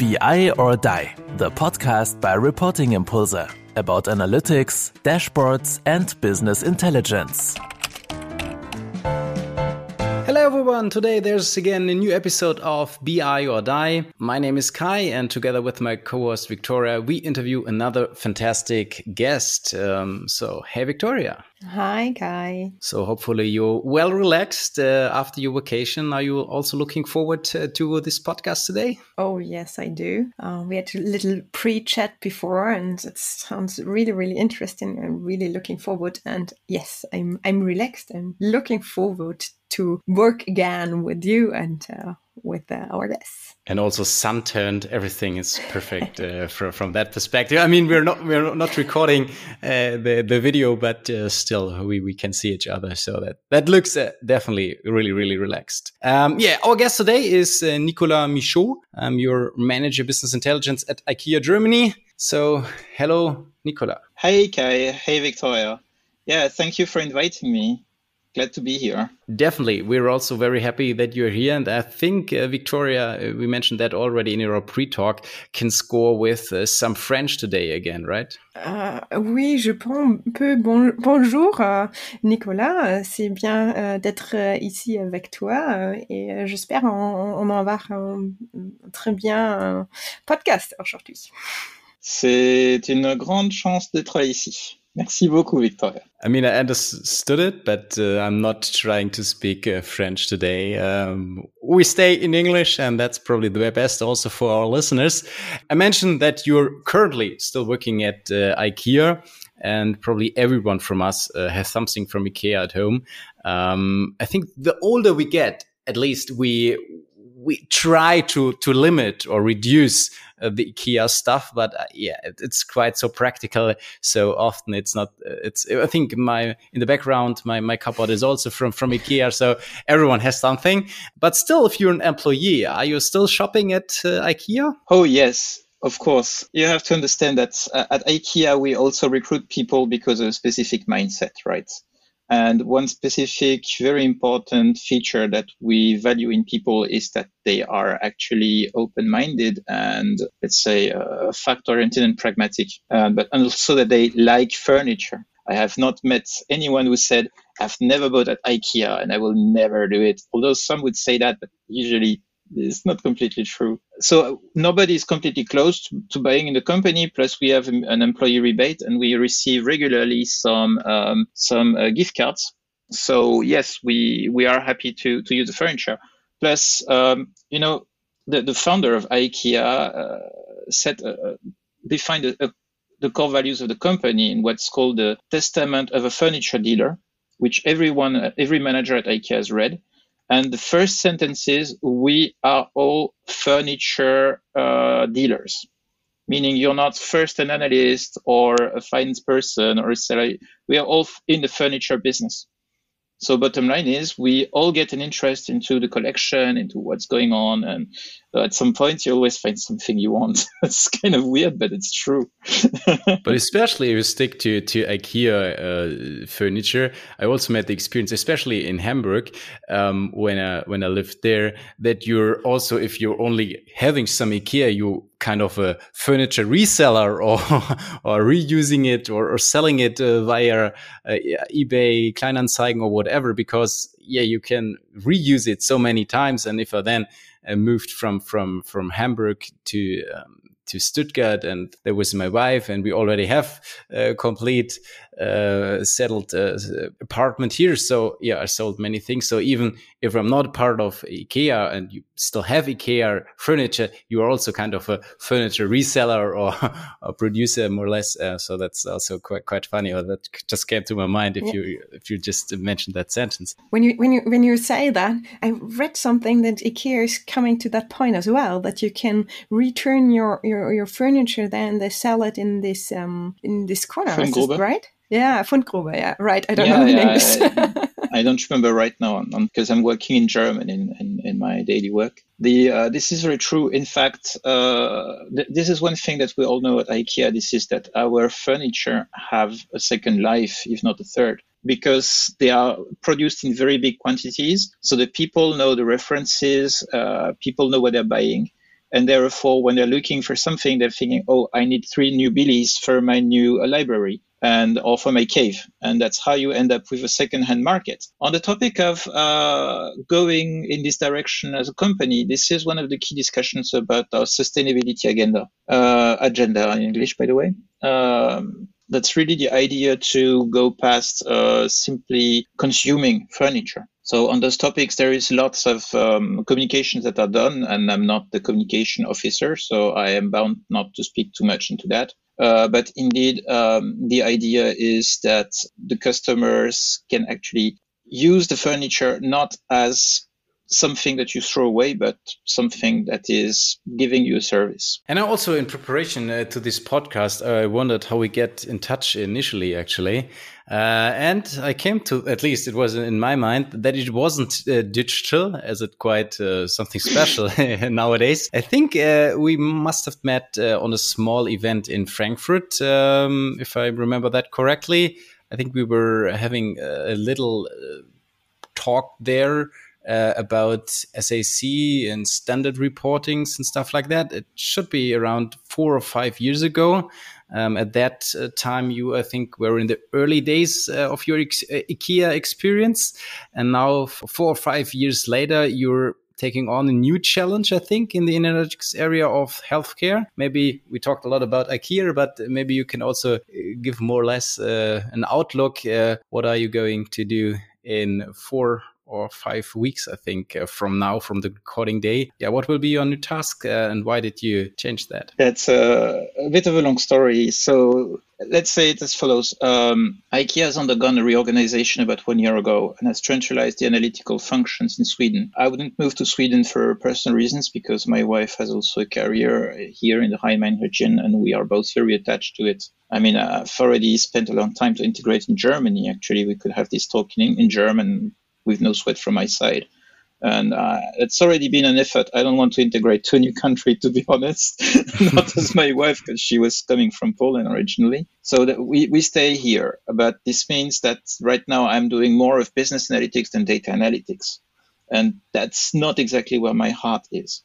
BI or Die, the podcast by Reporting Impulse about analytics, dashboards, and business intelligence. Hello everyone, today there's again a new episode of BI or Die. My name is Kai and together with my co-host Viktoria, we interview another fantastic guest. Um, so, hey Viktoria. Hi Kai. So hopefully you're well relaxed uh, after your vacation. Are you also looking forward to, to this podcast today? Oh yes, I do. Uh, we had a little pre-chat before and it sounds really, really interesting. I'm really looking forward and yes, I'm, I'm relaxed. I'm looking forward to work again with you and uh, with uh, our guests. And also sun turned, everything is perfect uh, from from that perspective. I mean, we're not we're not recording uh, the the video, but uh, still we, we can see each other, so that that looks uh, definitely really really relaxed. Um, yeah, our guest today is Nicolas Michaud. I'm your manager business intelligence at IKEA Germany. So, hello, Nicolas. Hey, Kai. Hey, Viktoria. Yeah, thank you for inviting me glad to be here. Definitely. We're also very happy that you're here. And I think, uh, Viktoria, uh, we mentioned that already in your pre talk, can score with uh, some French today again, right? Uh, oui, je peux. Bon, bonjour, euh, Nicolas. C'est bien euh, d'être euh, ici avec toi et j'espère on, on va avoir un très bien podcast aujourd'hui. C'est une grande chance d'être ici. Merci beaucoup, Viktoria. I mean, I understood it, but uh, I'm not trying to speak uh, French today. Um, we stay in English, and that's probably the best also for our listeners. I mentioned that you're currently still working at uh, IKEA, and probably everyone from us uh, has something from IKEA at home. Um, I think the older we get, at least we we try to to limit or reduce uh, the IKEA stuff, but uh, yeah, it, it's quite so practical. So often it's not. Uh, it's. I think my in the background, my my cupboard is also from from IKEA. So everyone has something. But still, if you're an employee, are you still shopping at uh, IKEA? Oh yes, of course, you have to understand that uh, at IKEA we also recruit people because of a specific mindset, right? And one specific, very important feature that we value in people is that they are actually open-minded and let's say uh, fact-oriented and pragmatic, uh, but also that they like furniture. I have not met anyone who said, I've never bought at IKEA and I will never do it. Although some would say that, but usually it's not completely true. So nobody is completely closed to, buying in the company. Plus, we have an employee rebate, and we receive regularly some um, some uh, gift cards. So yes, we we are happy to to use the furniture. Plus, um, you know, the the founder of IKEA uh, set uh, defined a, a, the core values of the company in what's called the testament of a furniture dealer, which everyone every manager at IKEA has read and the first sentence is, we are all furniture uh, dealers, meaning you're not first an analyst or a finance person or a seller. We are all in the furniture business. So bottom line is we all get an interest into the collection, into what's going on. And at some point you always find something you want. it's kind of weird, but it's true. but especially if you stick to, to IKEA uh, furniture, I also met the experience, especially in Hamburg, um, when I, when I lived there, that you're also, if you're only having some IKEA, you kind of a furniture reseller or or reusing it or, or selling it uh, via uh, eBay, Kleinanzeigen or whatever because yeah you can reuse it so many times and if I then uh, moved from from from Hamburg to um, to Stuttgart, and there was my wife, and we already have a complete uh, settled uh, apartment here. So yeah, I sold many things. So even if I'm not part of IKEA and you still have IKEA furniture, you are also kind of a furniture reseller or a producer, more or less. Uh, so that's also quite quite funny. Or that just came to my mind if yeah. you if you just mentioned that sentence. When you when you when you say that, I read something that IKEA is coming to that point as well. That you can return your your, your furniture, then they sell it in this um in this corner. Is this right? Yeah, Fundgrube. Yeah, right. I don't yeah, know the yeah, names. I don't remember right now because I'm working in German in, in, in my daily work. The uh, this is very true. In fact, uh, th- this is one thing that we all know at IKEA. This is that our furniture have a second life, if not a third, because they are produced in very big quantities. So the people know the references. Uh, people know what they're buying. And therefore, when they're looking for something, they're thinking, oh, I need three new billies for my new uh, library and or for my cave. And that's how you end up with a second-hand market. On the topic of uh, going in this direction as a company, this is one of the key discussions about our sustainability agenda, uh, agenda in English, by the way. Um, that's really the idea to go past uh, simply consuming furniture. So on those topics, there is lots of um, communications that are done, and I'm not the communication officer, so I am bound not to speak too much into that. Uh, but indeed, um, the idea is that the customers can actually use the furniture not as something that you throw away, but something that is giving you a service. And I also, in preparation uh, to this podcast, I wondered how we get in touch initially, actually. Uh, and I came to, at least it was in my mind, that it wasn't uh, digital, as it quite uh, something special nowadays. I think uh, we must have met uh, on a small event in Frankfurt, um, if I remember that correctly. I think we were having a little talk there uh, about SAC and standard reportings and stuff like that. It should be around four or five years ago. Um, at that uh, time, you, I think, were in the early days uh, of your ex- uh, IKEA experience. And now, four or five years later, you're taking on a new challenge, I think, in the analytics area of healthcare. Maybe we talked a lot about IKEA, but maybe you can also uh, give more or less uh, an outlook. Uh, what are you going to do in four or five weeks, I think, uh, from now, from the recording day. Yeah, what will be your new task uh, and why did you change that? That's a, a, bit of a long story. So let's say it as follows um, IKEA has undergone a reorganization about one year ago and has centralized the analytical functions in Sweden. I wouldn't move to Sweden for personal reasons because my wife has also a career here in the Rhine-Main region and we are both very attached to it. I mean, I've already spent a long time to integrate in Germany. Actually, we could have this talking in, in German with no sweat from my side. And uh, it's already been an effort. I don't want to integrate to a new country, to be honest, not as my wife, because she was coming from Poland originally. So that we, we stay here. But this means that right now I'm doing more of business analytics than data analytics. And that's not exactly where my heart is.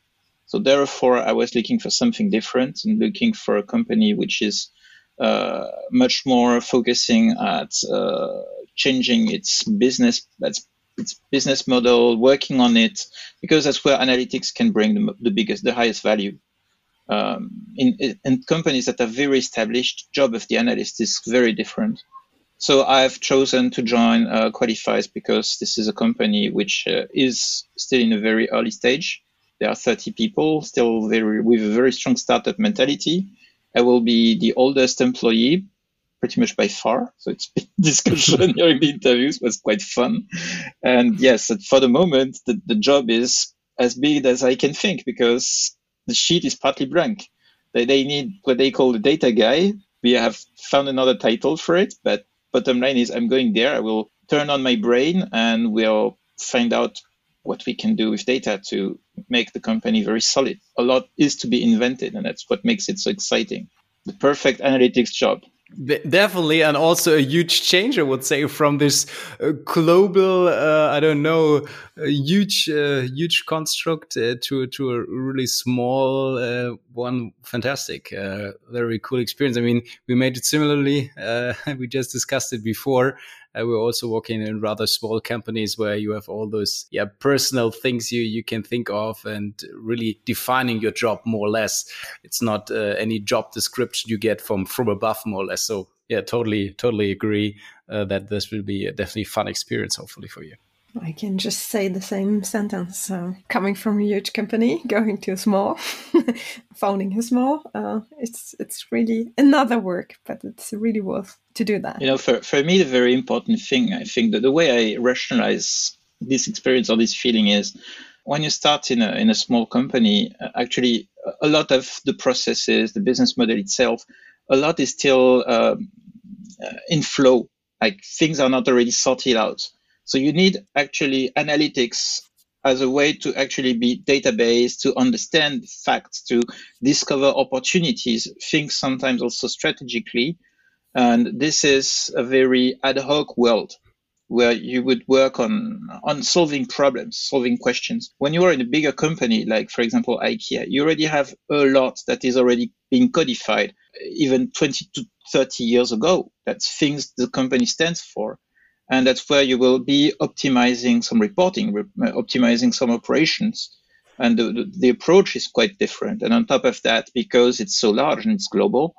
So therefore, I was looking for something different and looking for a company which is uh, much more focusing at uh, changing its business, that's its business model, working on it, because that's where analytics can bring the, the biggest, the highest value. Um, in, in companies that are very established, job of the analyst is very different. So I've chosen to join uh, Qualifyze because this is a company which uh, is still in a very early stage. There are 30 people, still very with a very strong startup mentality. I will be the oldest employee, pretty much by far. So it's been discussion during the interviews was quite fun. And yes, for the moment, the, the job is as big as I can think because the sheet is partly blank. They, they need what they call the data guy. We have found another title for it, but bottom line is I'm going there. I will turn on my brain and we'll find out what we can do with data to make the company very solid. A lot is to be invented, and that's what makes it so exciting. The perfect analytics job. Definitely, and also a huge change, I would say, from this uh, global, uh, I don't know, huge, uh, huge construct uh, to to a really small uh, one. Fantastic, uh, very cool experience. I mean, we made it similarly. we just discussed it before. Uh, we're also working in rather small companies where you have all those yeah personal things you you can think of and really defining your job more or less. It's not uh, any job description you get from from above more or less. So yeah, totally totally agree uh, that this will be a definitely fun experience hopefully for you. I can just say the same sentence. Coming from a huge company, going to a small, founding a small, uh, it's it's really another work, but it's really worth to do that. You know, for, for me, the very important thing, I think that the way I rationalize this experience or this feeling is when you start in a, in a small company, uh, actually, a lot of the processes, the business model itself, a lot is still um, uh, in flow. Like things are not already sorted out so you need actually analytics as a way to actually be database, to understand facts, to discover opportunities, think sometimes also strategically. And this is a very ad hoc world. where you would work on on solving problems, solving questions. When you are in a bigger company, like for example IKEA, you already have a lot that is already being codified, even 20 to 30 years ago. That's things the company stands for. And that's where you will be optimizing some reporting, optimizing some operations. And the, the approach is quite different. And on top of that, because it's so large and it's global,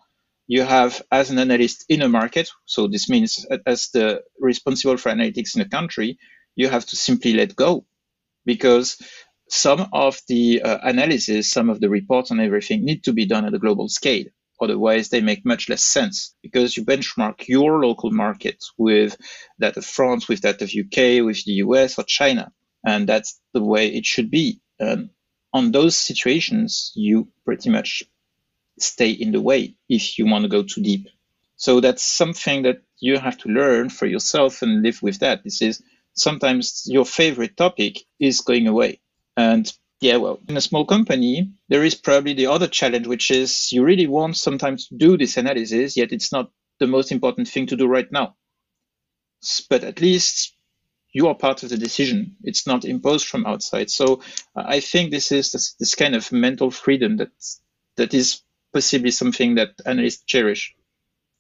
you have as an analyst in a market, so this means as the responsible for analytics in a country, you have to simply let go because some of the uh, analysis, some of the reports and everything need to be done at a global scale. Otherwise, they make much less sense because you benchmark your local market with that of France, with that of UK, with the US or China. And that's the way it should be. And on those situations, you pretty much stay in the way if you want to go too deep. So that's something that you have to learn for yourself and live with that. This is sometimes your favorite topic is going away. And yeah, well, in a small company, there is probably the other challenge, which is you really want sometimes to do this analysis, yet it's not the most important thing to do right now. But at least you are part of the decision. It's not imposed from outside. So I think this is this, this kind of mental freedom that that is possibly something that analysts cherish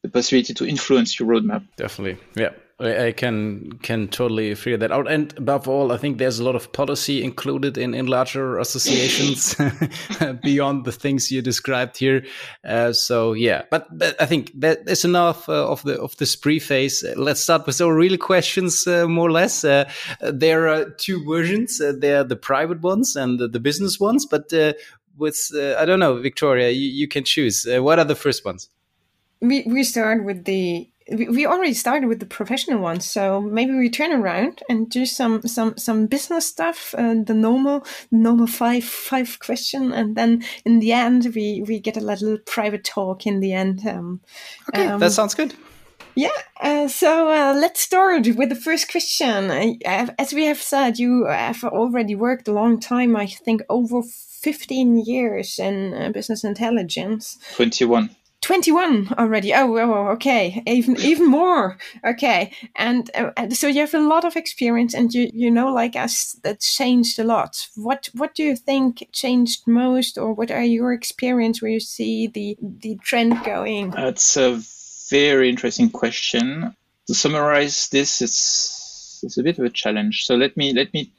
the possibility to influence your roadmap. Definitely. Yeah. I can can totally figure that out. And above all, I think there's a lot of policy included in, in larger associations beyond the things you described here. Uh, so yeah, but, but, I think that is enough uh, of the of this preface. Let's start with our real questions, uh, more or less. Uh, there are two versions. Uh, there are the private ones and the, the business ones. But uh, with I don't know, Viktoria, you, you can choose. what are the first ones? We we start with the we already started with the professional ones, so maybe we turn around and do some some some business stuff, uh, the normal normal five five question, and then in the end we we get a little private talk in the end. Um, okay, um, that sounds good. Yeah, uh, so uh, let's start with the first question. as we have said, you have already worked a long time. I think over fifteen years in uh, business intelligence. Twenty-one. 21 already. Oh, oh, okay. Even even more. Okay. And uh, so you have a lot of experience and you you know like us that changed a lot. What what do you think changed most or what are your experience where you see the the trend going? That's a very interesting question. To summarize this it's it's a bit of a challenge. So let me let me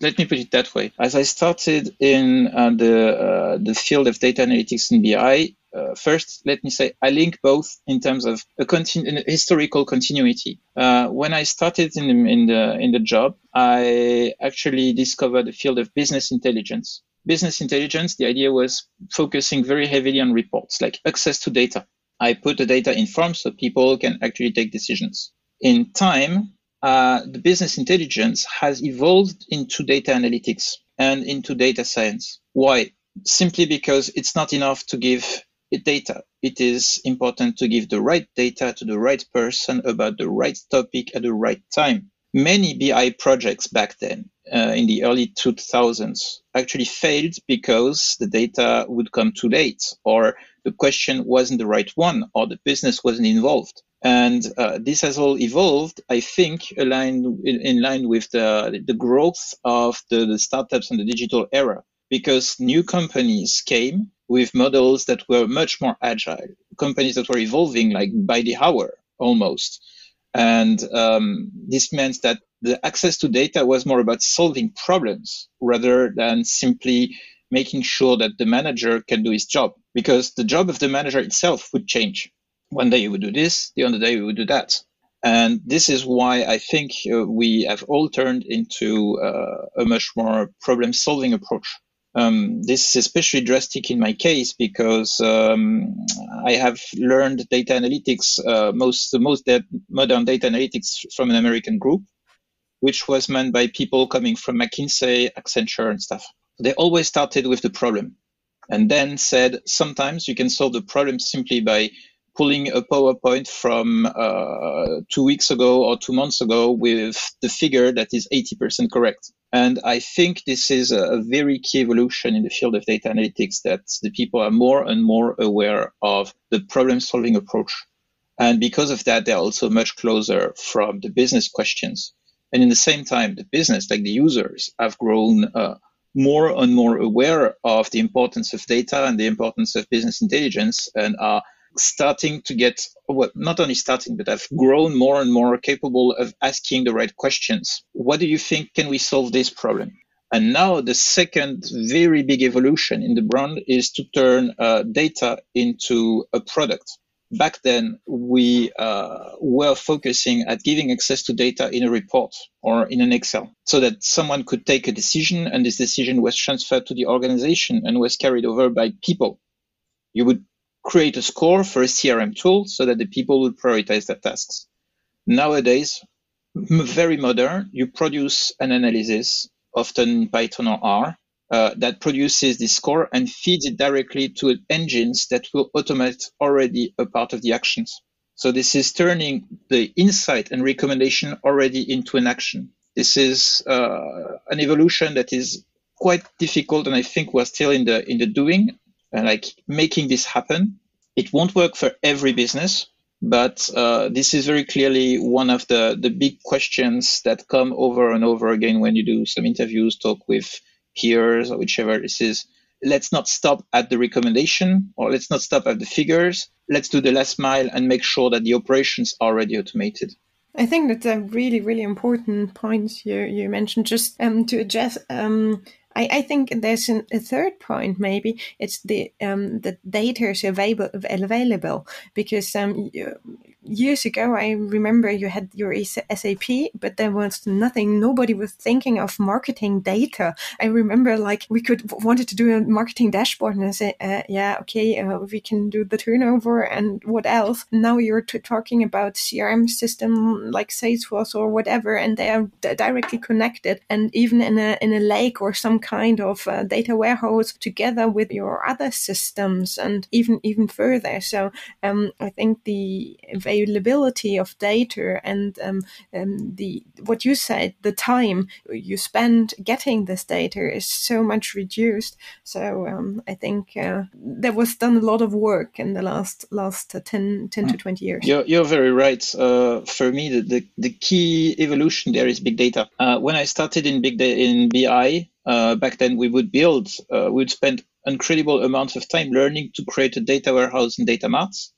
let me put it that way. As I started in uh, the uh, the field of data analytics in BI, uh, first, let me say I link both in terms of a, continu- historical continuity. Uh, when I started in the, in the in the job, I actually discovered the field of business intelligence. Business intelligence, the idea was focusing very heavily on reports, like access to data. I put the data in form so people can actually take decisions. In time, uh, the business intelligence has evolved into data analytics and into data science. Why? Simply because it's not enough to give data. It is important to give the right data to the right person about the right topic at the right time. Many BI projects back then, uh, in the early 2000s, actually failed because the data would come too late, or the question wasn't the right one, or the business wasn't involved. And uh, this has all evolved, I think, aligned in, in line with the, the growth of the, the startups and the digital era, because new companies came with models that were much more agile, companies that were evolving like by the hour almost. And um, this meant that the access to data was more about solving problems rather than simply making sure that the manager can do his job because the job of the manager itself would change. One day you would do this, the other day you would do that. And this is why I think uh, we have all turned into uh, a much more problem solving approach um, this is especially drastic in my case because um, I have learned data analytics, uh, most the most modern data analytics from an American group, which was meant by people coming from McKinsey, Accenture, and stuff. They always started with the problem, and then said sometimes you can solve the problem simply by pulling a PowerPoint from uh, two weeks ago or two months ago with the figure that is 80% correct. And I think this is a very key evolution in the field of data analytics that the people are more and more aware of the problem solving approach And because of that, they're also much closer from the business questions. And in the same time, the business, like the users, have grown uh, more and more aware of the importance of data and the importance of business intelligence and are starting to get, well, not only starting, but i've grown more and more capable of asking the right questions. What do you think? Can we solve this problem? And now the second very big evolution in the brand is to turn uh, data into a product. Back then, we uh, were focusing at giving access to data in a report or in an Excel so that someone could take a decision and this decision was transferred to the organization and was carried over by people. You would create a score for a CRM tool so that the people would prioritize their tasks. Nowadays, very modern, you produce an analysis, often in Python or R, uh, that produces the score and feeds it directly to engines that will automate already a part of the actions. So this is turning the insight and recommendation already into an action. This is uh, an evolution that is quite difficult, and I think we're still in the in the doing like making this happen. It won't work for every business, but uh, this is very clearly one of the, the big questions that come over and over again when you do some interviews, talk with peers or whichever this is. Let's not stop at the recommendation or let's not stop at the figures. Let's do the last mile and make sure that the operations are already automated. I think that's a really, really important point you, you mentioned. Just um, to address um, I, I think there's an, a third point. Maybe it's the um, the data is available available because um, years ago I remember you had your SAP, but there was nothing. Nobody was thinking of marketing data. I remember like we could wanted to do a marketing dashboard and I say, uh, yeah, okay, uh, we can do the turnover and what else. Now you're talking about CRM system like Salesforce or whatever, and they are directly connected. And even in a in a lake or some kind of uh, data warehouse together with your other systems and even even further. So um, I think the availability of data and um, um, the what you said the time you spend getting this data is so much reduced. So um, I think uh, there was done a lot of work in the last last uh, 10, 10 to mm. 20 years. You're, you're very right. Uh, for me, the, the, the, key evolution there is big data. Uh, when I started in big data in BI, uh, back then we would build, uh, we would spend incredible amounts of time learning to create a data warehouse and data marts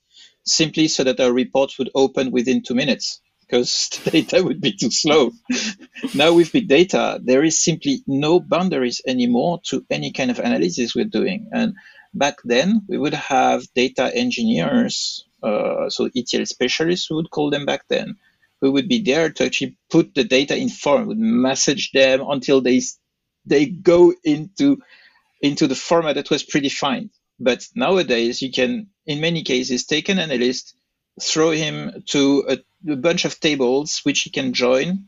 simply so that our report would open within two minutes because the data would be too slow. now with big data, there is simply no boundaries anymore to any kind of analysis we're doing. And back then, we would have data engineers, uh, so ETL specialists, we would call them back then, who would be there to actually put the data in form, would message them until they they go into into the format that was predefined. But nowadays, you can, in many cases, take an analyst, throw him to a, a bunch of tables which he can join,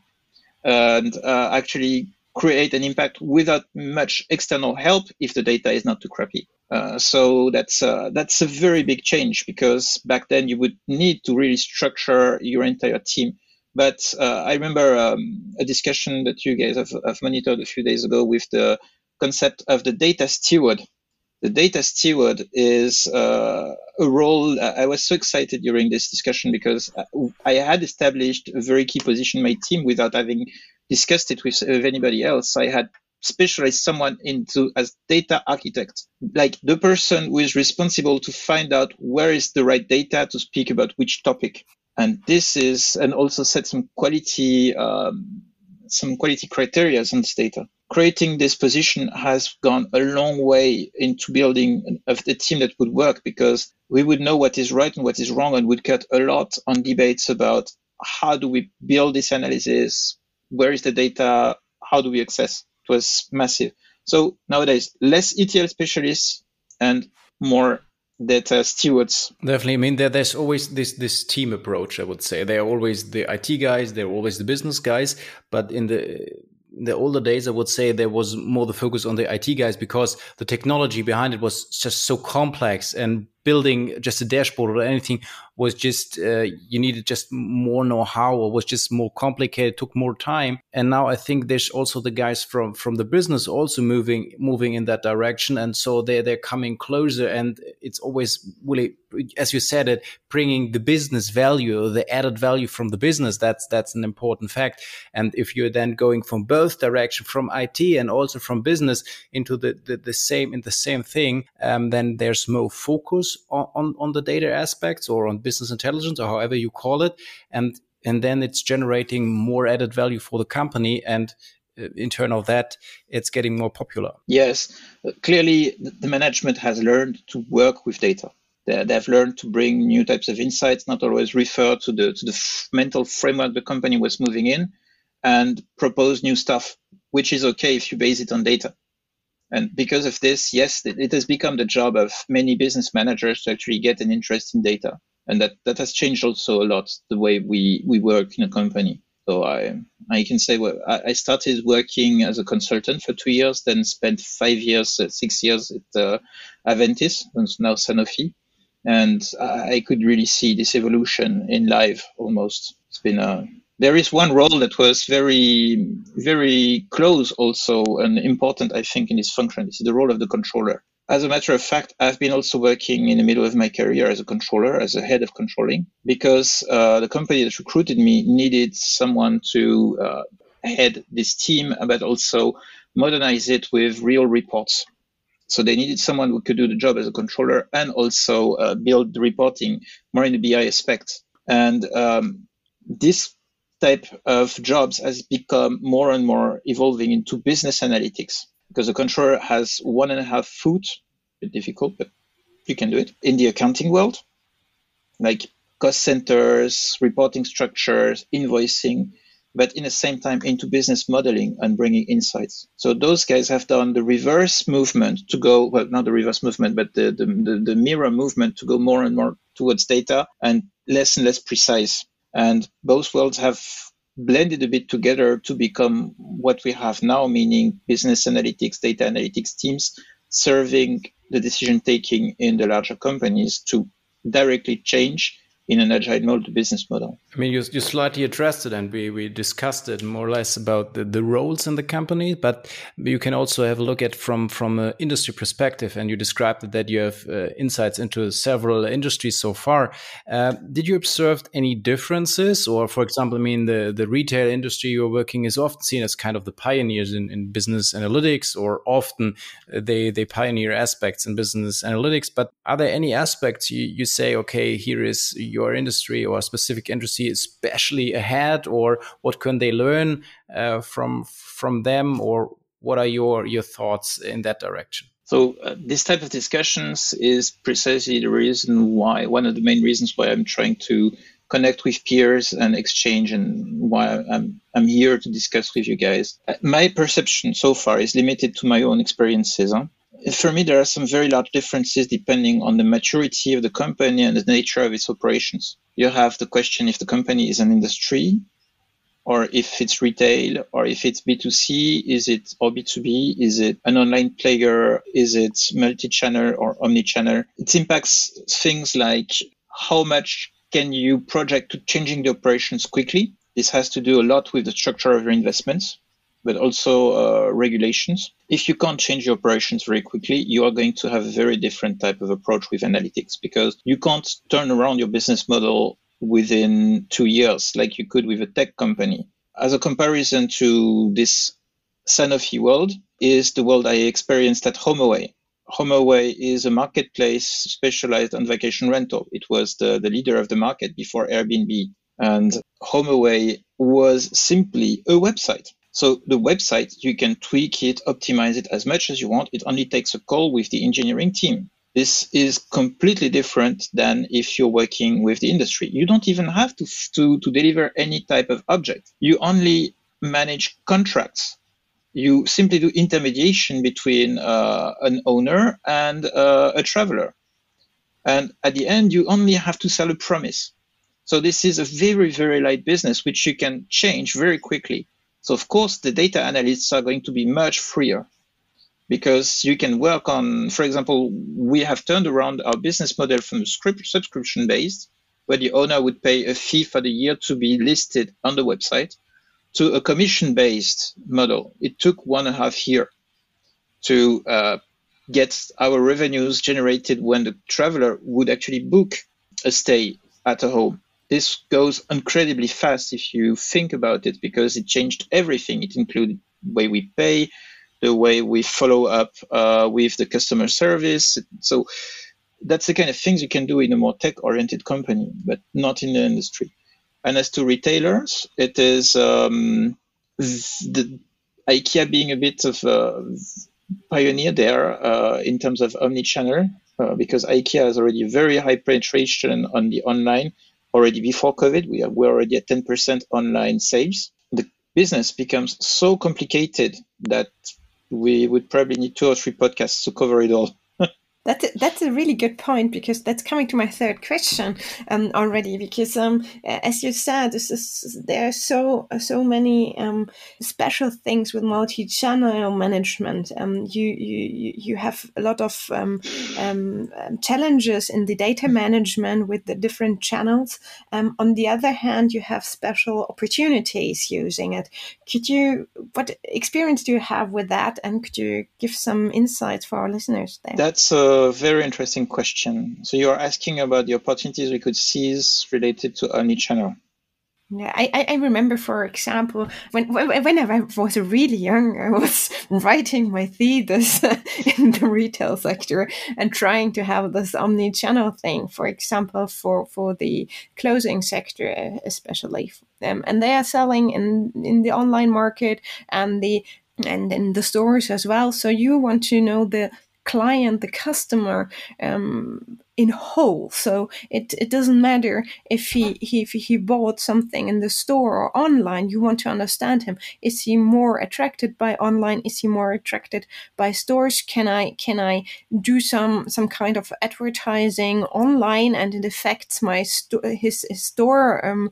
and uh, actually create an impact without much external help if the data is not too crappy. Uh, so that's uh, that's a very big change because back then you would need to really structure your entire team but uh, I remember um, a discussion that you guys have, have monitored a few days ago with the concept of the data steward. The data steward is uh, a role. I was so excited during this discussion because I had established a very key position in my team without having discussed it with, anybody else. I had specialized someone into as data architect, like the person who is responsible to find out where is the right data to speak about which topic and this is and also set some quality um, some quality criteria on this data. Creating this position has gone a long way into building a, a team that would work because we would know what is right and what is wrong and would cut a lot on debates about how do we build this analysis where is the data how do we access. It was massive. So nowadays less etl specialists and more data uh, stewards. Definitely. I mean, there, there's always this this team approach. I would say they're always the IT guys, they're always the business guys. But in the in the older days, I would say there was more the focus on the IT guys because the technology behind it was just so complex and building just a dashboard or anything was just uh, you needed just more know-how or was just more complicated took more time. And now i think there's also the guys from from the business also moving moving in that direction. And so they're they're coming closer and it's always really as you said it bringing the business value the added value from the business. That's that's an important fact. And if you're then going from both direction from it and also from business into the the, the same in the same thing um, then there's more focus on, on, on the data aspects or on business intelligence or however you call it. And and then it's generating more added value for the company. And uh, in turn of that it's getting more popular. Yes. Clearly the management has learned to work with data. They've learned to bring new types of insights not always refer to the to the mental framework the company was moving in and propose new stuff which is okay if you base it on data and because of this, yes, it, has become the job of many business managers to actually get an interest in data. And that, that has changed also a lot the way we, we work in a company. So I I can say well, I started working as a consultant for two years, then spent five years, uh, six years at uh, Aventis, now Sanofi, and I could really see this evolution in live almost. It's been a there is one role that was very, very close also and important, I think, in this function. Is the role of the controller. As a matter of fact, I've been also working in the middle of my career as a controller, as a head of controlling, because uh, the company that recruited me needed someone to uh, head this team, but also modernize it with real reports. So they needed someone who could do the job as a controller and also uh, build the reporting more in the BI aspect. And um, this type of jobs has become more and more evolving into business analytics because the controller has one and a half foot, bit difficult, but you can do it in the accounting world, like cost centers, reporting structures, invoicing, but in the same time into business modeling and bringing insights. So those guys have done the reverse movement to go, well, not the reverse movement, but the, the, the, the mirror movement to go more and more towards data and less and less precise and both worlds have blended a bit together to become what we have now, meaning business analytics, data analytics teams serving the decision taking in the larger companies to directly change in an agile mode business model. I mean, you, you slightly addressed it and we, we discussed it more or less about the, the roles in the company, but you can also have a look at from from an industry perspective. And you described that you have uh, insights into several industries so far. Uh, did you observe any differences? Or, for example, I mean, the, the retail industry you're working is often seen as kind of the pioneers in, in business analytics, or often they, they pioneer aspects in business analytics. But are there any aspects you, you say, okay, here is your industry or a specific industry especially ahead, or what can they learn uh, from from them, or what are your your thoughts in that direction? So uh, this type of discussions is precisely the reason why one of the main reasons why I'm trying to connect with peers and exchange and why I'm I'm here to discuss with you guys. Uh, my perception so far is limited to my own experiences. Huh? For me, there are some very large differences depending on the maturity of the company and the nature of its operations. You have the question if the company is an industry, or if it's retail, or if it's B2C, is it or B2B, is it an online player, is it multi-channel or omni-channel? It impacts things like how much can you project to changing the operations quickly. This has to do a lot with the structure of your investments but also uh, regulations. If you can't change your operations very quickly, you are going to have a very different type of approach with analytics because you can't turn around your business model within two years like you could with a tech company. As a comparison to this Sanofi world is the world I experienced at HomeAway. HomeAway is a marketplace specialized on vacation rental. It was the, the leader of the market before Airbnb. And HomeAway was simply a website so the website, you can tweak it, optimize it as much as you want. It only takes a call with the engineering team. This is completely different than if you're working with the industry. You don't even have to, to, to deliver any type of object. You only manage contracts. You simply do intermediation between uh, an owner and uh, a traveler. And at the end, you only have to sell a promise. So this is a very, very light business, which you can change very quickly. So of course, the data analysts are going to be much freer because you can work on, for example, we have turned around our business model from script subscription based, where the owner would pay a fee for the year to be listed on the website, to a commission based model. It took one and a half year to uh, get our revenues generated when the traveler would actually book a stay at a home. This goes incredibly fast if you think about it because it changed everything. It included the way we pay, the way we follow up uh, with the customer service. So that's the kind of things you can do in a more tech-oriented company, but not in the industry. And as to retailers, it is um, the IKEA being a bit of a pioneer there uh, in terms of omni-channel, uh, because IKEA has already very high penetration on the online. Already before COVID, we are, we're already at 10% online sales. The business becomes so complicated that we would probably need two or three podcasts to cover it all. That's a, that's a really good point because that's coming to my third question um, already. Because um, as you said, is there are so so many um, special things with multi-channel management. Um, you you you have a lot of um, um, challenges in the data management with the different channels. on the other hand, you have special opportunities using it. Could you what experience do you have with that, and could you give some insights for our listeners there? That's a a very interesting question. So you're asking about the opportunities we could seize related to omnichannel. Yeah, I, I remember, for example, when when I was really young, I was writing my thesis in the retail sector and trying to have this omni-channel thing. For example, for for the clothing sector, especially, um, and they are selling in in the online market and the and in the stores as well. So you want to know the client, the customer, um, in whole. So it, it doesn't matter if he, he if he bought something in the store or online. You want to understand him. Is he more attracted by online? Is he more attracted by stores? Can I can I do some some kind of advertising online and it affects my sto- his, his store um,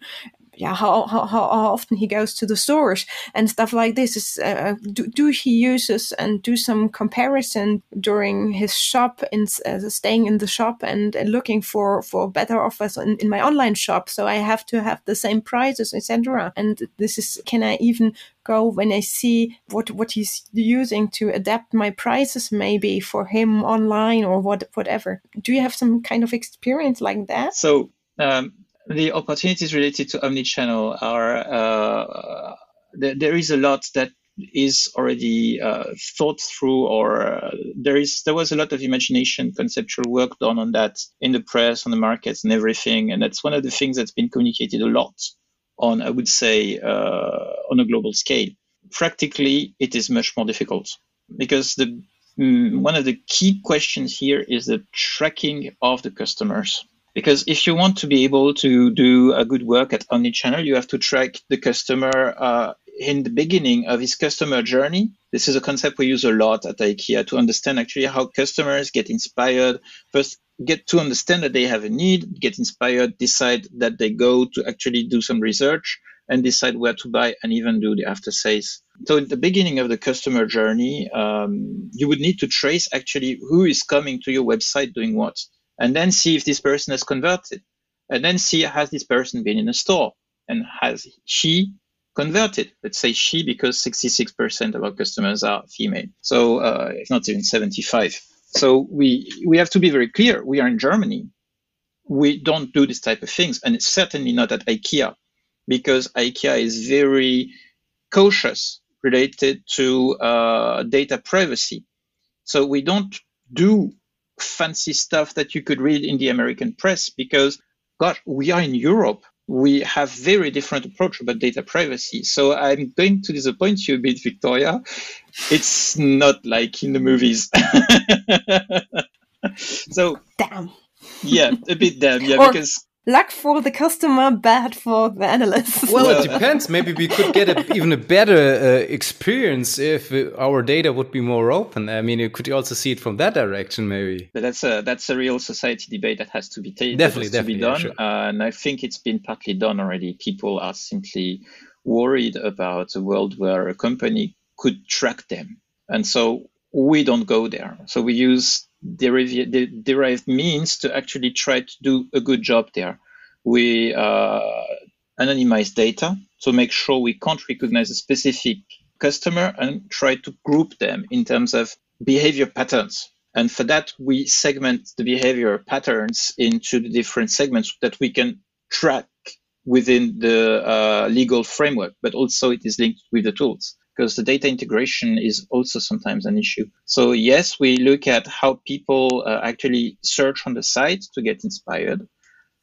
yeah, how, how, how often he goes to the stores and stuff like this. Is uh, do, do he uses and do some comparison during his shop in uh, staying in the shop and uh, looking for for better offers in, in my online shop. So I have to have the same prices, etc. And this is can I even go when I see what what he's using to adapt my prices maybe for him online or what whatever. Do you have some kind of experience like that? So um, the opportunities related to omnichannel are uh, there, there is a lot that is already uh, thought through or uh, there is there was a lot of imagination conceptual work done on that in the press on the markets and everything. And that's one of the things that's been communicated a lot on i would say uh, on a global scale. Practically it is much more difficult because the mm, one of the key questions here is the tracking of the customers because if you want to be able to do a good work at omnichannel, you have to track the customer uh, in the beginning of his customer journey. This is a concept we use a lot at IKEA to understand actually how customers get inspired. First, get to understand that they have a need, get inspired, decide that they go to actually do some research and decide where to buy and even do the after sales. So at the beginning of the customer journey, um, you would need to trace actually who is coming to your website doing what and then see if this person has converted and then see has this person been in a store and has she converted? Let's say she because 66% of our customers are female so uh, if not even 75 so we we have to be very clear we are in germany. We don't do this type of things and it's certainly not at ikea because ikea is very cautious related to uh, data privacy. So we don't do fancy stuff that you could read in the American press because, gosh, we are in Europe. We have very different approach about data privacy. So I'm going to disappoint you a bit, Viktoria. It's not like in the movies. so damn. Yeah, a bit damn. Yeah, or, because luck for the customer, bad for the analyst. Well, it depends. Maybe we could get a, even a better uh, experience if our data would be more open. I mean, you could also see it from that direction, maybe. But that's a that's a real society debate that has to be taken. Definitely, definitely, be done. Yeah, sure. uh, and I think it's been partly done already. People are simply worried about a world where a company could track them, and so we don't go there. So we use derived, derived means to actually try to do a good job there. We uh, anonymize data to make sure we can't recognize a specific customer and try to group them in terms of behavior patterns. And for that, we segment the behavior patterns into the different segments that we can track within the uh, legal framework, but also it is linked with the tools because the data integration is also sometimes an issue. So yes, we look at how people uh, actually search on the site to get inspired.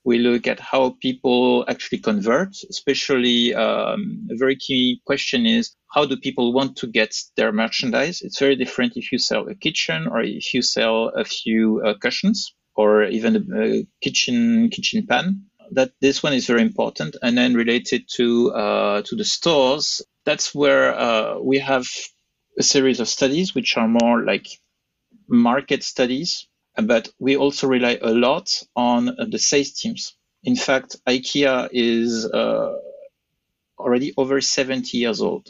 We look at how people actually convert, especially um, a very key question is how do people want to get their merchandise? It's very different if you sell a kitchen or if you sell a few uh, cushions or even a, kitchen kitchen pan that this one is very important and then related to uh, to the stores that's where uh, we have a series of studies which are more like market studies, but we also rely a lot on the sales teams. In fact, IKEA is uh, already over 70 years old.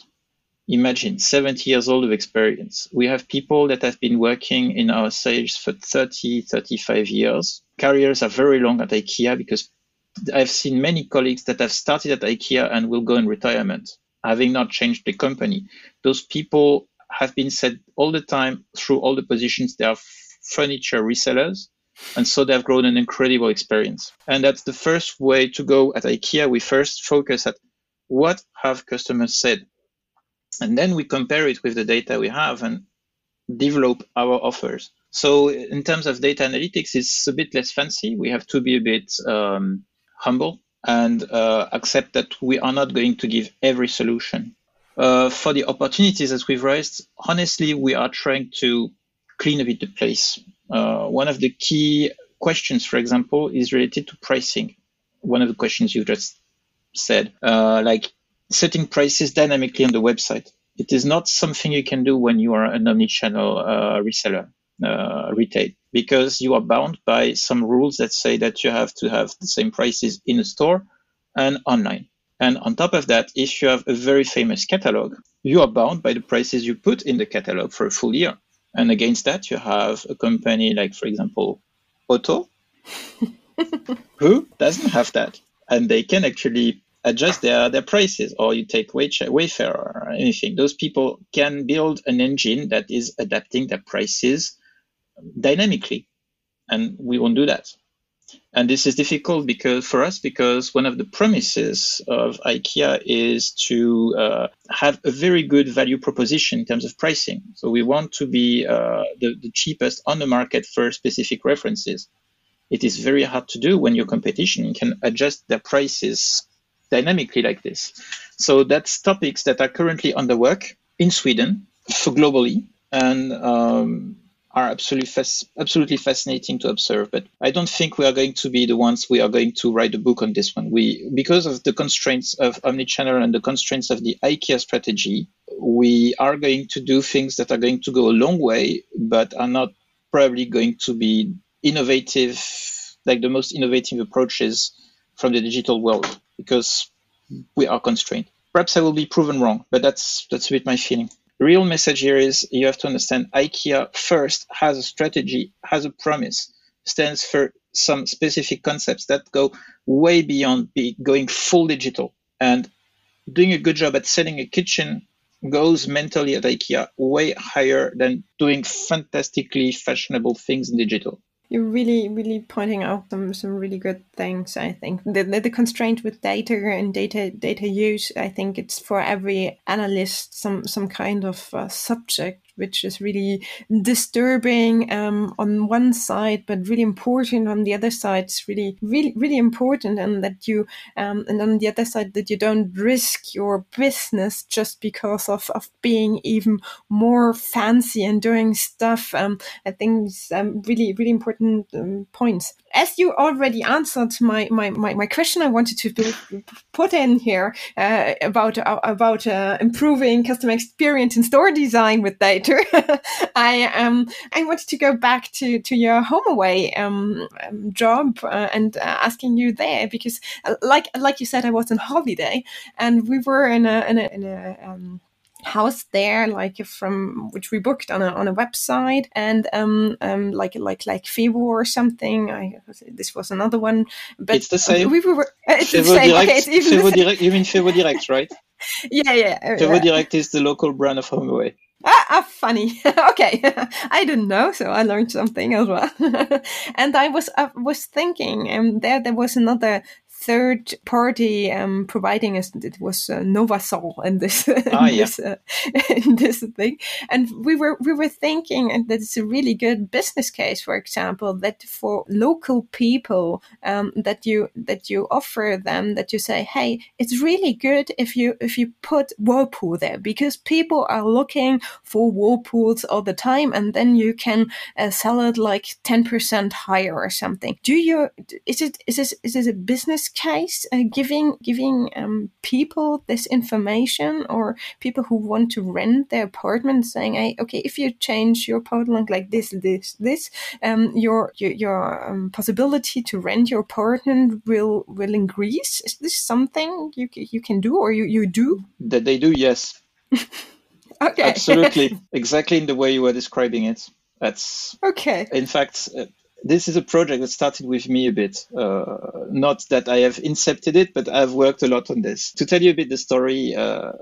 Imagine 70 years old of experience. We have people that have been working in our sales for 30, 35 years. Careers are very long at IKEA because I've seen many colleagues that have started at IKEA and will go in retirement having not changed the company. Those people have been said all the time through all the positions they are furniture resellers. And so they've grown an incredible experience. And that's the first way to go at IKEA. We first focus at what have customers said? And then we compare it with the data we have and develop our offers. So in terms of data analytics, it's a bit less fancy. We have to be a bit um, humble and uh, accept that we are not going to give every solution. Uh, for the opportunities that we've raised, honestly, we are trying to clean a bit the place. Uh, one of the key questions, for example, is related to pricing. One of the questions you just said, uh, like setting prices dynamically on the website. It is not something you can do when you are an omni-channel uh, reseller, uh, retail because you are bound by some rules that say that you have to have the same prices in a store and online. And on top of that, if you have a very famous catalog, you are bound by the prices you put in the catalog for a full year. And against that, you have a company like, for example, Otto, who doesn't have that. And they can actually adjust their, their prices, or you take Wayfair or anything. Those people can build an engine that is adapting their prices dynamically, and we won't do that. And this is difficult because for us because one of the premises of IKEA is to uh, have a very good value proposition in terms of pricing. So we want to be uh, the, the cheapest on the market for specific references. It is very hard to do when your competition can adjust their prices dynamically like this. So that's topics that are currently under work in Sweden for globally. And um, are absolutely absolutely fascinating to observe. But I don't think we are going to be the ones we are going to write a book on this one. We because of the constraints of omnichannel and the constraints of the IKEA strategy, we are going to do things that are going to go a long way, but are not probably going to be innovative, like the most innovative approaches from the digital world, because we are constrained. Perhaps I will be proven wrong, but that's that's a bit my feeling real message here is you have to understand IKEA first has a strategy, has a promise, stands for some specific concepts that go way beyond be going full digital. And doing a good job at selling a kitchen goes mentally at IKEA way higher than doing fantastically fashionable things in digital. You're really, really pointing out some, some really good things. I think the, the, the constraint with data and data data use. I think it's for every analyst some some kind of uh, subject which is really disturbing um, on one side, but really important on the other side. It's really, really, really important, and that you, um, and on the other side, that you don't risk your business just because of, of being even more fancy and doing stuff. Um, I think it's um, really, really important um, points as you already answered my, my, my, my question, I wanted to put in here uh, about uh, about uh, improving customer experience in store design with data. I um I wanted to go back to to your HomeAway um, um job uh, and uh, asking you there because uh, like like you said, I was on holiday and we were in a in a, in a um, house there, like from which we booked on a on a website, and um, um like like like FeWo or something. I this was another one, but it's the same. We were it's the same. Direct, okay, it's even FeWo-direkt. You mean FeWo-direkt, right? yeah, yeah. FeWo-direkt is the local brand of HomeAway. Ah, ah, funny. okay, I didn't know, so I learned something as well. and I was I was thinking, and um, there there was another third party um, providing us it was uh, Novasol and this ah, yeah. this, uh, in this thing and we were we were thinking that it's a really good business case for example that for local people um, that you that you offer them that you say hey it's really good if you if you put whirlpool there because people are looking for whirlpools all the time and then you can uh, sell it like 10% higher or something do you is it is this is this a business case, uh, giving giving um, people this information or people who want to rent their apartment, saying, "Hey, okay, if you change your apartment like this, this, this, um, your your, your um, possibility to rent your apartment will will increase." Is this something you you can do or you you do? That they do, yes. okay. Absolutely, exactly in the way you were describing it. That's okay. In fact, uh, this is a project that started with me a bit. Uh, not that I have incepted it, but I've worked a lot on this. To tell you a bit the story, uh,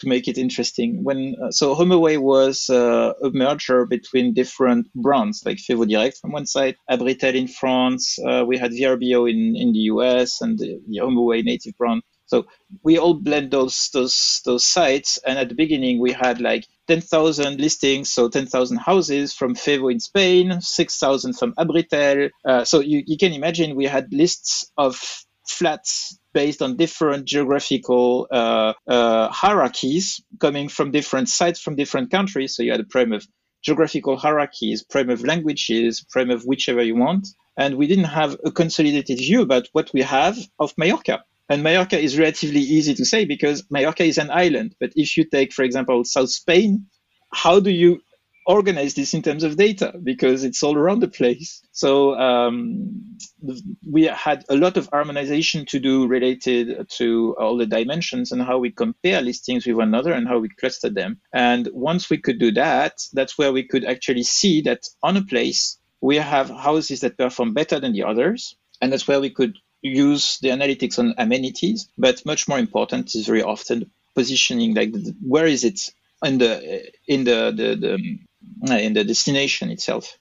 to make it interesting, when uh, so HomeAway was uh, a merger between different brands, like FeWo-direkt from one side, Abritel in France, uh, we had VRBO in, in the US, and the, the HomeAway native brand. So we all blend those those those sites, and at the beginning we had like 10,000 listings, so 10,000 houses from FeWo in Spain, 6,000 from Abritel. Uh, so you, you can imagine we had lists of flats based on different geographical uh, uh, hierarchies coming from different sites from different countries. So you had a prime of geographical hierarchies, prime of languages, prime of whichever you want. And we didn't have a consolidated view about what we have of Mallorca. And Mallorca is relatively easy to say because Mallorca is an island. But if you take, for example, South Spain, how do you organize this in terms of data? Because it's all around the place. So um, we had a lot of harmonization to do related to all the dimensions and how we compare listings with one another and how we cluster them. And once we could do that, that's where we could actually see that on a place, we have houses that perform better than the others. And that's where we could use the analytics on amenities, but much more important is very often positioning, like where is it in the in the, the, the in the destination itself.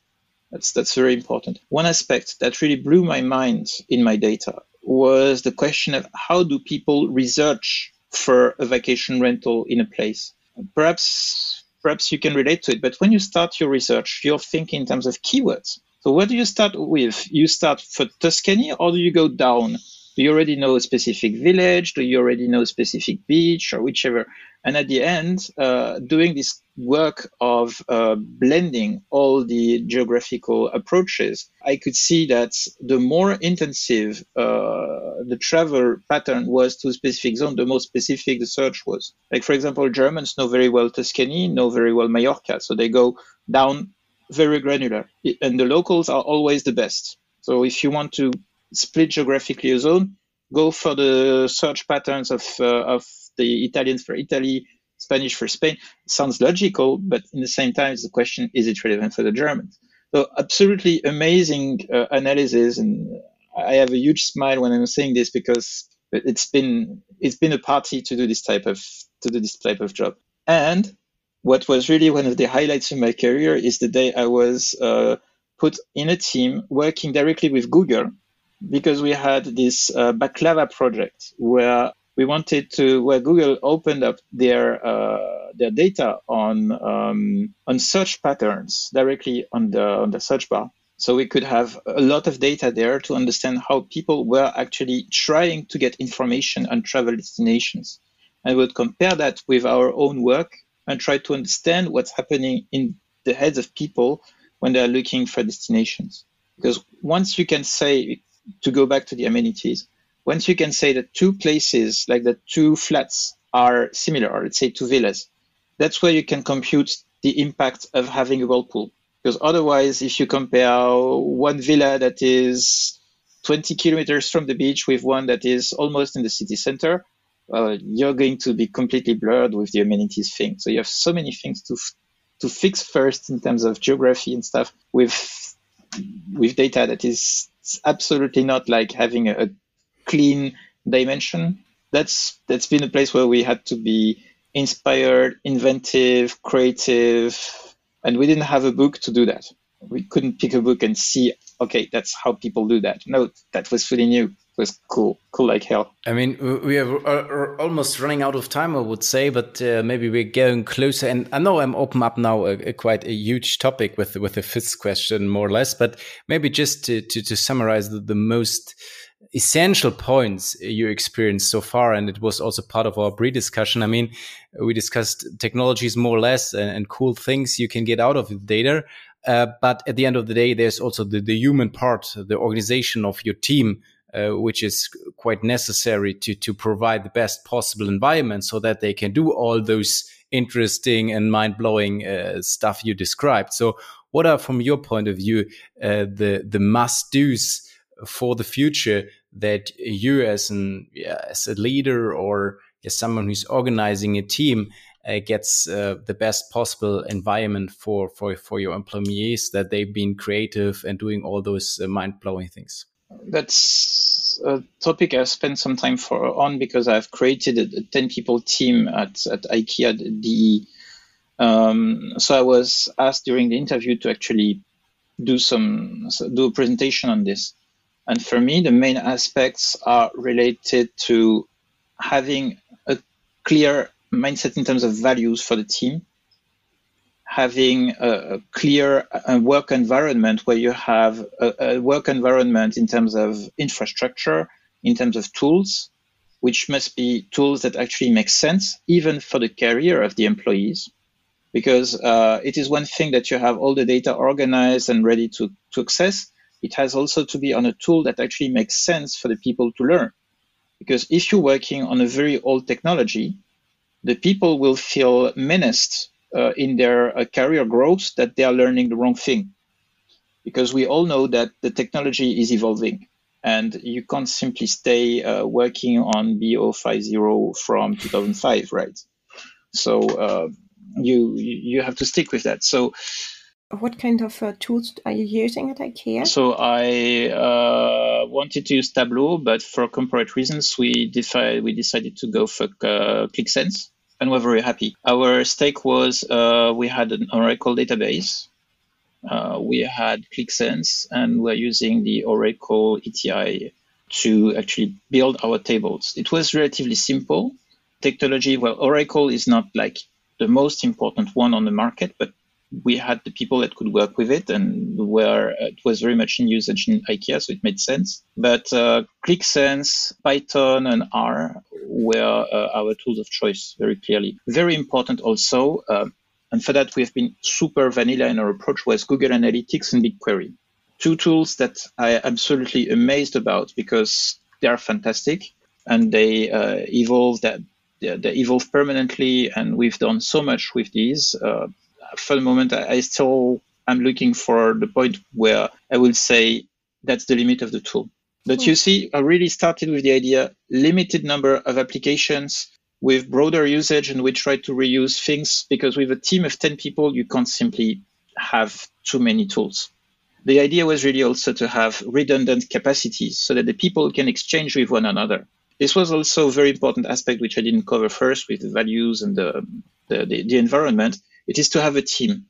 That's that's very important. One aspect that really blew my mind in my data was the question of how do people research for a vacation rental in a place. Perhaps perhaps you can relate to it, but when you start your research, you're thinking in terms of keywords. So where do you start with? You start for Tuscany or do you go down? Do you already know a specific village? Do you already know a specific beach or whichever? And at the end, uh, doing this work of uh, blending all the geographical approaches, I could see that the more intensive uh, the travel pattern was to a specific zone, the more specific the search was. Like, for example, Germans know very well Tuscany, know very well Mallorca. So they go down very granular, and the locals are always the best. So if you want to split geographically a zone, go for the search patterns of uh, of the Italians for Italy, Spanish for Spain. Sounds logical, but in the same time, it's the question: Is it relevant for the Germans? So absolutely amazing uh, analysis, and I have a huge smile when I'm saying this because it's been it's been a party to do this type of to do this type of job. And what was really one of the highlights in my career is the day I was uh, put in a team working directly with Google because we had this uh, Baklava project where we wanted to where Google opened up their uh, their data on um, on search patterns directly on the on the search bar. So we could have a lot of data there to understand how people were actually trying to get information on travel destinations. And we would compare that with our own work and try to understand what's happening in the heads of people when they're looking for destinations. Because once you can say, to go back to the amenities, once you can say that two places, like that two flats are similar, or let's say two villas, that's where you can compute the impact of having a whirlpool. Because otherwise, if you compare one villa that is 20 kilometers from the beach with one that is almost in the city center, uh, you're going to be completely blurred with the amenities thing. So you have so many things to to fix first in terms of geography and stuff with with data that is absolutely not like having a, a clean dimension. That's that's been a place where we had to be inspired, inventive, creative, and we didn't have a book to do that. We couldn't pick a book and see, okay, that's how people do that. No, that was really new was cool, cool like hell. I mean, we are, almost running out of time, I would say, but uh, maybe we're getting closer. And I know I'm open up now a, a, quite a huge topic with with the fifth question, more or less. But maybe just to to, to summarize the, the most essential points you experienced so far and it was also part of our pre-discussion i mean we discussed technologies more or less and, and cool things you can get out of the data uh, but at the end of the day there's also the, the human part the organization of your team uh, which is quite necessary to to provide the best possible environment so that they can do all those interesting and mind blowing uh, stuff you described. So, what are, from your point of view, uh, the the must dos for the future that you, as an yeah, as a leader or as someone who's organizing a team, uh, gets uh, the best possible environment for, for, for your employees that they've been creative and doing all those uh, mind blowing things? That's a topic I've spent some time for on because I've created a, 10 people team at, at IKEA DE. Um, so I was asked during the interview to actually do some do a presentation on this. And for me, the main aspects are related to having a clear mindset in terms of values for the team, having a, clear work environment where you have a, work environment in terms of infrastructure, in terms of tools, which must be tools that actually make sense, even for the career of the employees. Because uh, it is one thing that you have all the data organized and ready to, to access. It has also to be on a tool that actually makes sense for the people to learn. Because if you're working on a very old technology, the people will feel menaced uh, in their uh, career growth that they are learning the wrong thing. Because we all know that the technology is evolving and you can't simply stay uh, working on BO50 from 2005, right? So uh, you you have to stick with that. So what kind of uh, tools are you using at IKEA? So I uh, wanted to use Tableau, but for corporate reasons, we decided we decided to go for uh, Qlik Sense and we're very happy. Our stake was uh, we had an Oracle database, uh, we had Qlik Sense, and we're using the Oracle ETI to actually build our tables. It was relatively simple. Technology, well, Oracle is not like the most important one on the market, but we had the people that could work with it and where it was very much in usage in IKEA, so it made sense. But uh, Qlik Sense, Python, and R were uh, our tools of choice very clearly. Very important also, uh, and for that we have been super vanilla in our approach was Google Analytics and BigQuery. Two tools that I absolutely amazed about because they are fantastic and they uh, evolve that they evolve permanently and we've done so much with these uh, for the moment, I, still I still am looking for the point where I will say that's the limit of the tool. But you hmm. see, I really started with the idea limited number of applications with broader usage, and we try to reuse things because with a team of 10 people, you can't simply have too many tools. The idea was really also to have redundant capacities so that the people can exchange with one another. This was also a very important aspect, which I didn't cover first with the values and the, the, the, the environment, it is to have a team,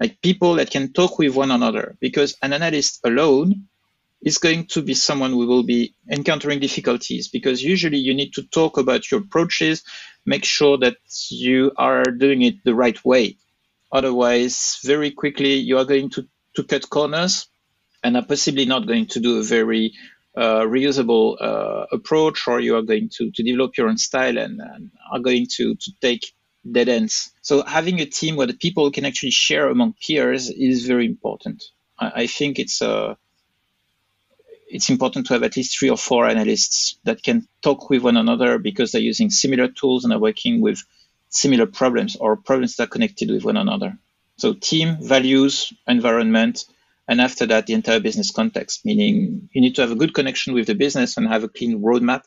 like people that can talk with one another. Because an analyst alone is going to be someone who will be encountering difficulties because usually you need to talk about your approaches, make sure that you are doing it the right way. Otherwise, very quickly you are going to, to cut corners and are possibly not going to do a very uh, reusable uh, approach, or you are going to, to develop your own style and, and are going to, to take dead ends. So having a team where the people can actually share among peers is very important. I, I think it's uh, it's important to have at least three or four analysts that can talk with one another because they're using similar tools and are working with similar problems or problems that are connected with one another. So team, values, environment, and after that, the entire business context, meaning you need to have a good connection with the business and have a clean roadmap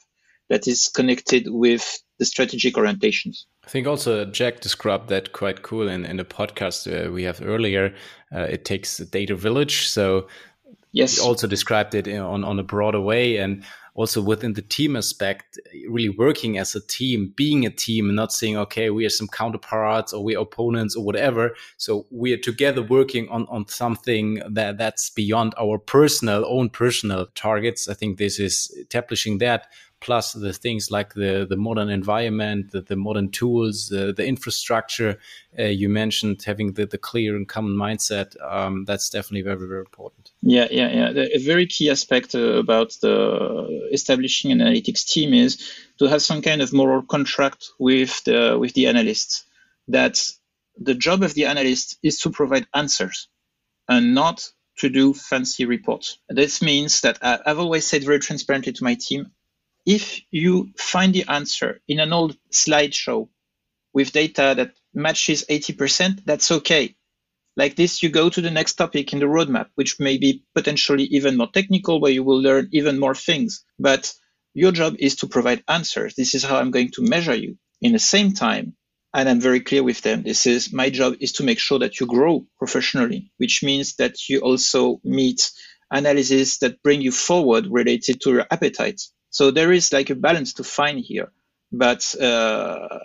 that is connected with the strategic orientations. I think also Jack described that quite cool in, in the podcast uh, we have earlier. Uh, it takes a data village. So yes, also described it on, on a broader way. And also within the team aspect, really working as a team, being a team, not saying, okay, we are some counterparts or we're opponents or whatever. So we are together working on, on something that that's beyond our personal, own personal targets. I think this is establishing that plus the things like the the modern environment, the, the modern tools, the, the infrastructure uh, you mentioned, having the, the clear and common mindset. Um, that's definitely very very important. Yeah, yeah, yeah. A very key aspect uh, about the establishing an analytics team is to have some kind of moral contract with the with the analysts that the job of the analyst is to provide answers and not to do fancy reports. This means that I've always said very transparently to my team, if you find the answer in an old slideshow with data that matches 80%, that's okay. Like this, you go to the next topic in the roadmap, which may be potentially even more technical, where you will learn even more things. But your job is to provide answers. This is how I'm going to measure you. In the same time, and I'm very clear with them, this is my job is to make sure that you grow professionally, which means that you also meet analysis that bring you forward related to your appetite. So there is like a balance to find here. But uh,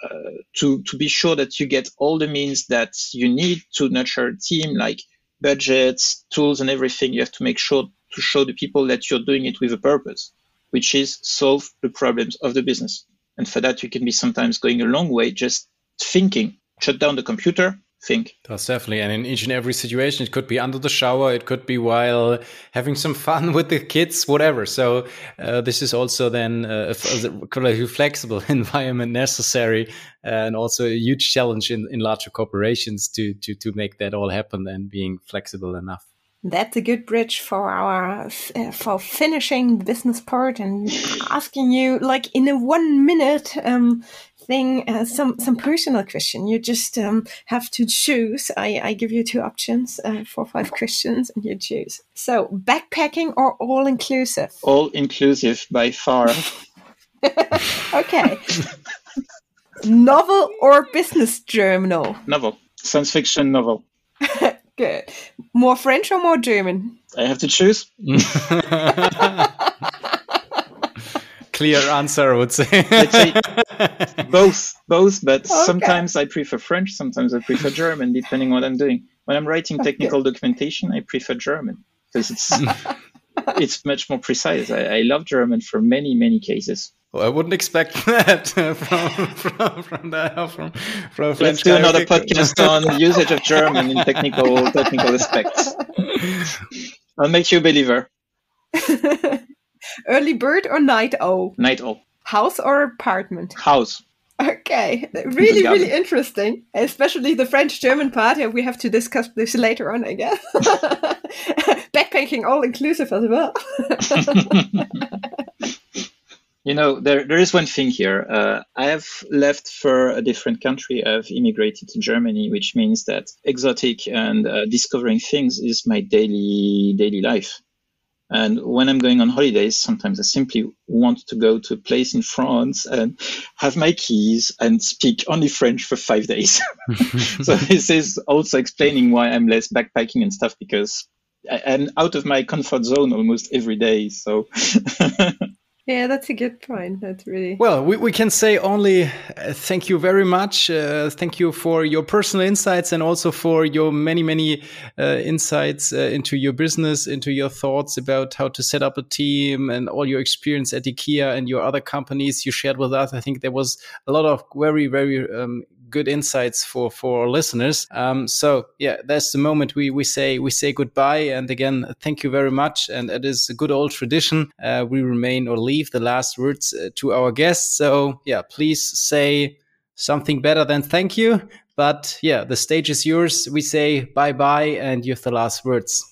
to, to be sure that you get all the means that you need to nurture a team, like budgets, tools, and everything, you have to make sure to show the people that you're doing it with a purpose, which is solve the problems of the business. And for that, you can be sometimes going a long way just thinking, shut down the computer, think. That's definitely. And in each and every situation, it could be under the shower, it could be while having some fun with the kids, whatever. So uh, this is also then uh, a, a, flexible environment necessary and also a huge challenge in, in larger corporations to, to, to make that all happen and being flexible enough. That's a good bridge for our uh, for finishing the business part and asking you like in a one minute um, thing, uh, some some personal question. You just um, have to choose. I, I give you two options uh, for five questions, and you choose. So backpacking or all inclusive? All inclusive by far. okay. novel or business journal? Novel, science fiction novel. Good. More French or more German? I have to choose. Clear answer, I would say. say both, both, but okay. sometimes I prefer French, sometimes I prefer German, depending on what I'm doing. When I'm writing technical okay. documentation, I prefer German because it's it's much more precise. I, I, love German for many, many cases. Well, I wouldn't expect that from from from, the, from, from Let's do another podcast on usage of German in technical technical aspects. I'll make you a believer. Early bird or night owl? Night owl. House or apartment? House. Okay, really, really interesting. Especially the French German part. Yeah, we have to discuss this later on, I guess. Backpacking all inclusive as well. you know, there, there is one thing here. Uh, I have left for a different country. I've immigrated to Germany, which means that exotic and uh, discovering things is my daily daily life. And when I'm going on holidays, sometimes I simply want to go to a place in France and have my keys and speak only French for five days. so this is also explaining why I'm less backpacking and stuff because I, am out of my comfort zone almost every day. So Yeah, that's a good point. That's really well. We, we can say only uh, thank you very much. Uh, thank you for your personal insights and also for your many many uh, insights uh, into your business, into your thoughts about how to set up a team and all your experience at IKEA and your other companies you shared with us. I think there was a lot of very very um, good insights for for our listeners. Um, so yeah, that's the moment we we say we say goodbye. And again, thank you very much. And it is a good old tradition. Uh, we remain or leave the last words uh, to our guests. So yeah, please say something better than thank you. But yeah, the stage is yours. We say bye bye, and you have the last words.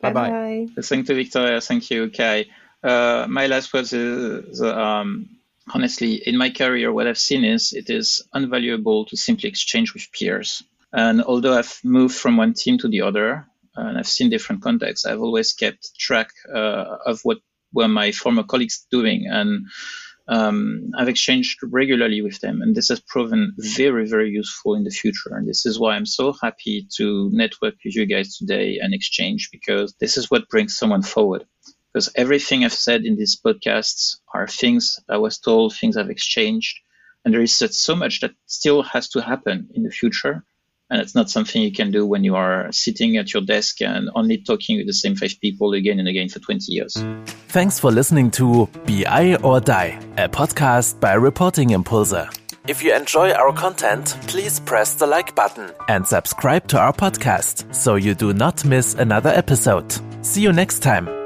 Bye bye. Thank you, Viktoria. Thank you, Kai. Uh, my last words is um, honestly, in my career, what I've seen is it is invaluable to simply exchange with peers. And although I've moved from one team to the other, and I've seen different contexts, I've always kept track uh, of what were my former colleagues doing. And um, I've exchanged regularly with them, and this has proven very, very useful in the future. And this is why I'm so happy to network with you guys today and exchange because this is what brings someone forward. Because everything I've said in these podcasts are things I was told, things I've exchanged, and there is so much that still has to happen in the future. And it's not something you can do when you are sitting at your desk and only talking with the same five people again and again for 20 years. Thanks for listening to BI or Die, a podcast by Reporting Impulse. If you enjoy our content, please press the like button and subscribe to our podcast so you do not miss another episode. See you next time.